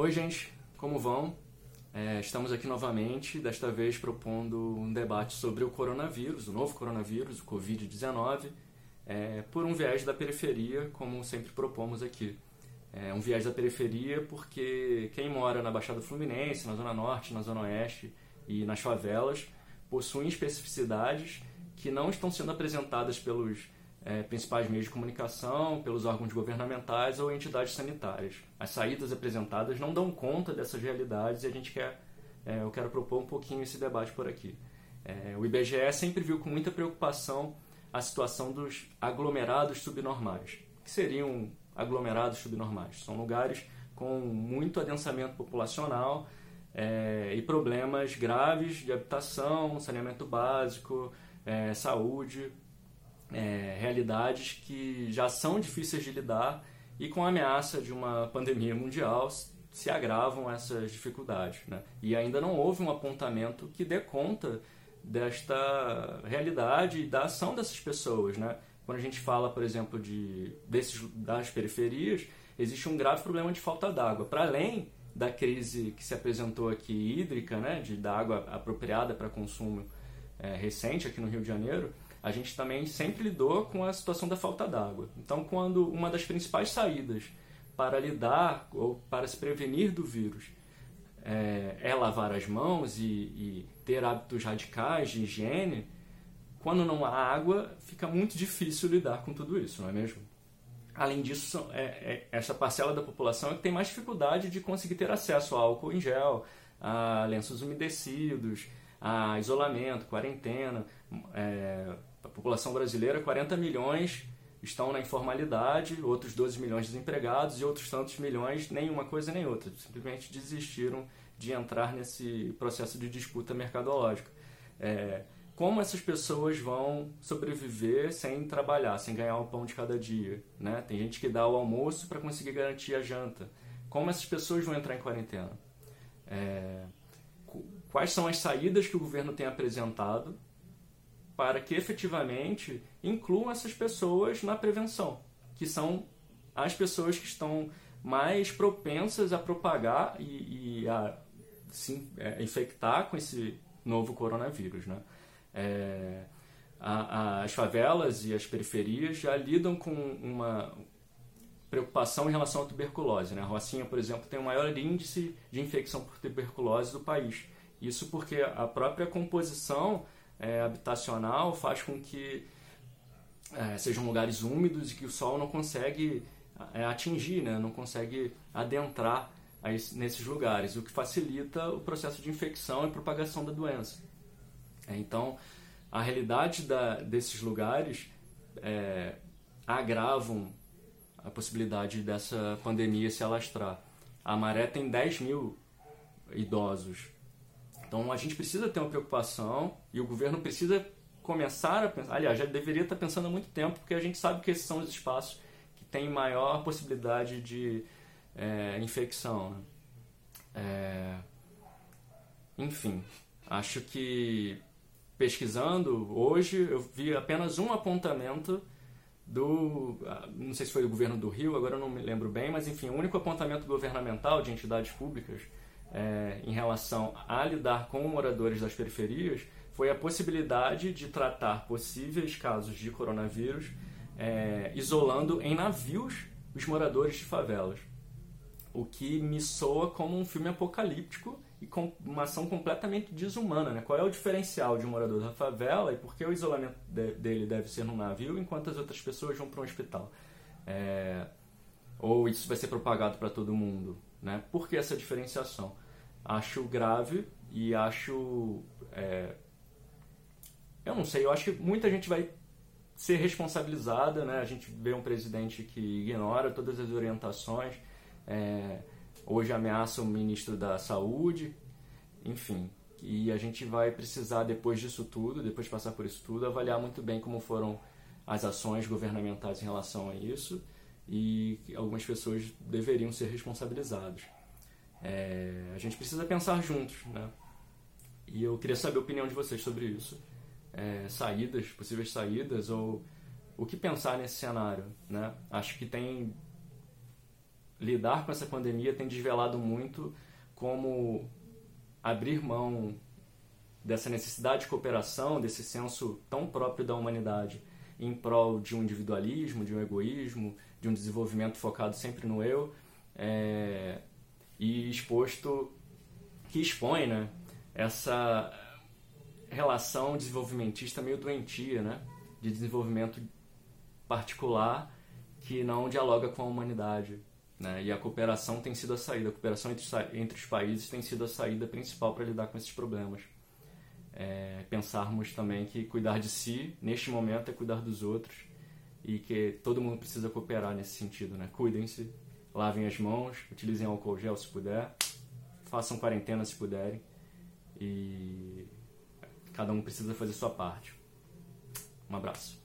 Oi, gente, como vão? É, estamos aqui novamente, desta vez propondo um debate sobre o coronavírus, o novo coronavírus, o Covid-19, é, por um viés da periferia, como sempre propomos aqui. É um viés da periferia porque quem mora na Baixada Fluminense, na Zona Norte, na Zona Oeste e nas favelas possuem especificidades que não estão sendo apresentadas pelos é, principais meios de comunicação, pelos órgãos governamentais ou entidades sanitárias. As saídas apresentadas não dão conta dessas realidades e a gente quer, é, eu quero propor um pouquinho esse debate por aqui. É, o IBGE sempre viu com muita preocupação a situação dos aglomerados subnormais. O que seriam aglomerados subnormais? São lugares com muito adensamento populacional é, e problemas graves de habitação, saneamento básico, é, saúde, é, realidades que já são difíceis de lidar e com a ameaça de uma pandemia mundial se agravam essas dificuldades. Né? E ainda não houve um apontamento que dê conta desta realidade e da ação dessas pessoas. Né? Quando a gente fala, por exemplo, de, desses, das periferias, existe um grave problema de falta d'água. Para além da crise que se apresentou aqui hídrica, né, de da água apropriada para consumo é, recente aqui no Rio de Janeiro, a gente também sempre lidou com a situação da falta d'água. Então, quando uma das principais saídas para lidar ou para se prevenir do vírus é, é lavar as mãos e, e, ter hábitos radicais de higiene, quando não há água, fica muito difícil lidar com tudo isso, não é mesmo? Além disso, é, é, essa parcela da população é que tem mais dificuldade de conseguir ter acesso a álcool em gel, a lenços umedecidos, a isolamento, quarentena. É, a população brasileira, 40 milhões estão na informalidade, outros 12 milhões desempregados e outros tantos milhões nenhuma coisa nem outra. Simplesmente desistiram de entrar nesse processo de disputa mercadológica. É, como essas pessoas vão sobreviver sem trabalhar, sem ganhar o pão de cada dia? Né? Tem gente que dá o almoço para conseguir garantir a janta. Como essas pessoas vão entrar em quarentena? É, quais são as saídas que o governo tem apresentado para que efetivamente incluam essas pessoas na prevenção, que são as pessoas que estão mais propensas a propagar e, e a se é, infectar com esse novo coronavírus. Né? É, a, a, as favelas e as periferias já lidam com uma preocupação em relação à tuberculose. Né? A Rocinha, por exemplo, tem o maior índice de infecção por tuberculose do país. Isso porque a própria composição é, habitacional faz com que é, sejam lugares úmidos e que o sol não consegue é, atingir, né? não consegue adentrar nesses lugares, o que facilita o processo de infecção e propagação da doença. É, então, a realidade da, desses lugares é, agravam a possibilidade dessa pandemia se alastrar. A Maré tem 10 mil idosos então a gente precisa ter uma preocupação e o governo precisa começar a pensar. Aliás, já deveria estar pensando há muito tempo, porque a gente sabe que esses são os espaços que têm maior possibilidade de é, infecção. Né? É, enfim, acho que pesquisando hoje eu vi apenas um apontamento do. Ah, não sei se foi do governo do Rio, agora eu não me lembro bem, mas enfim, o único apontamento governamental de entidades públicas é, em relação a lidar com moradores das periferias foi a possibilidade de tratar possíveis casos de coronavírus é, isolando em navios os moradores de favelas. O que me soa como um filme apocalíptico e com uma ação completamente desumana. Né? Qual é o diferencial de um morador da favela e por que o isolamento de, dele deve ser num navio enquanto as outras pessoas vão para um hospital? É, ou isso vai ser propagado para todo mundo? Né? Por que essa diferenciação? Acho grave e acho. É, eu não sei, eu acho que muita gente vai ser responsabilizada, né? A gente vê um presidente que ignora todas as orientações, é, hoje ameaça o ministro da Saúde, enfim. E a gente vai precisar, depois disso tudo, depois de passar por isso tudo, avaliar muito bem como foram as ações governamentais em relação a isso e algumas pessoas deveriam ser responsabilizadas. É, a gente precisa pensar juntos, né? E eu queria saber a opinião de vocês sobre isso. É, saídas, possíveis saídas ou o que pensar nesse cenário, né? Acho que tem lidar com essa pandemia tem desvelado muito como abrir mão dessa necessidade de cooperação, desse senso tão próprio da humanidade em prol de um individualismo, de um egoísmo, de um desenvolvimento focado sempre no eu, é, e exposto que expõe né, essa relação desenvolvimentista meio doentia, né, de desenvolvimento particular que não dialoga com a humanidade. Né? E a cooperação tem sido a saída, a cooperação entre, entre os países tem sido a saída principal para lidar com esses problemas. É, pensarmos também que cuidar de si, neste momento, é cuidar dos outros e que todo mundo precisa cooperar nesse sentido. Né? Cuidem-se, lavem as mãos, utilizem álcool gel se puder, façam quarentena se puderem e cada um precisa fazer sua parte. Um abraço.